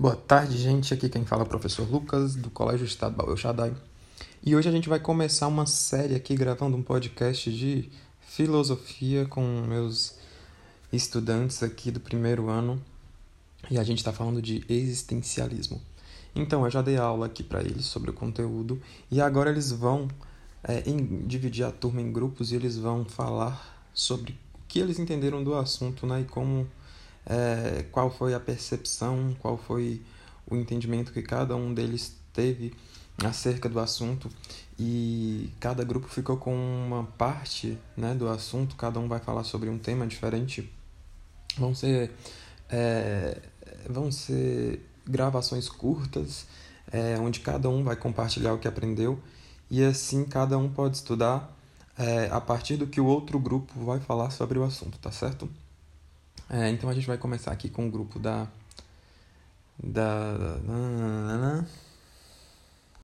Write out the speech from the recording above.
Boa tarde, gente. Aqui quem fala é o professor Lucas, do Colégio Estadual El Shaddai. E hoje a gente vai começar uma série aqui gravando um podcast de filosofia com meus estudantes aqui do primeiro ano. E a gente está falando de existencialismo. Então, eu já dei aula aqui para eles sobre o conteúdo e agora eles vão é, em, dividir a turma em grupos e eles vão falar sobre o que eles entenderam do assunto né, e como é, qual foi a percepção, qual foi o entendimento que cada um deles teve acerca do assunto e cada grupo ficou com uma parte né, do assunto, cada um vai falar sobre um tema diferente. Vão ser, é, vão ser gravações curtas, é, onde cada um vai compartilhar o que aprendeu e assim cada um pode estudar é, a partir do que o outro grupo vai falar sobre o assunto, tá certo? É, então a gente vai começar aqui com o grupo da. Da.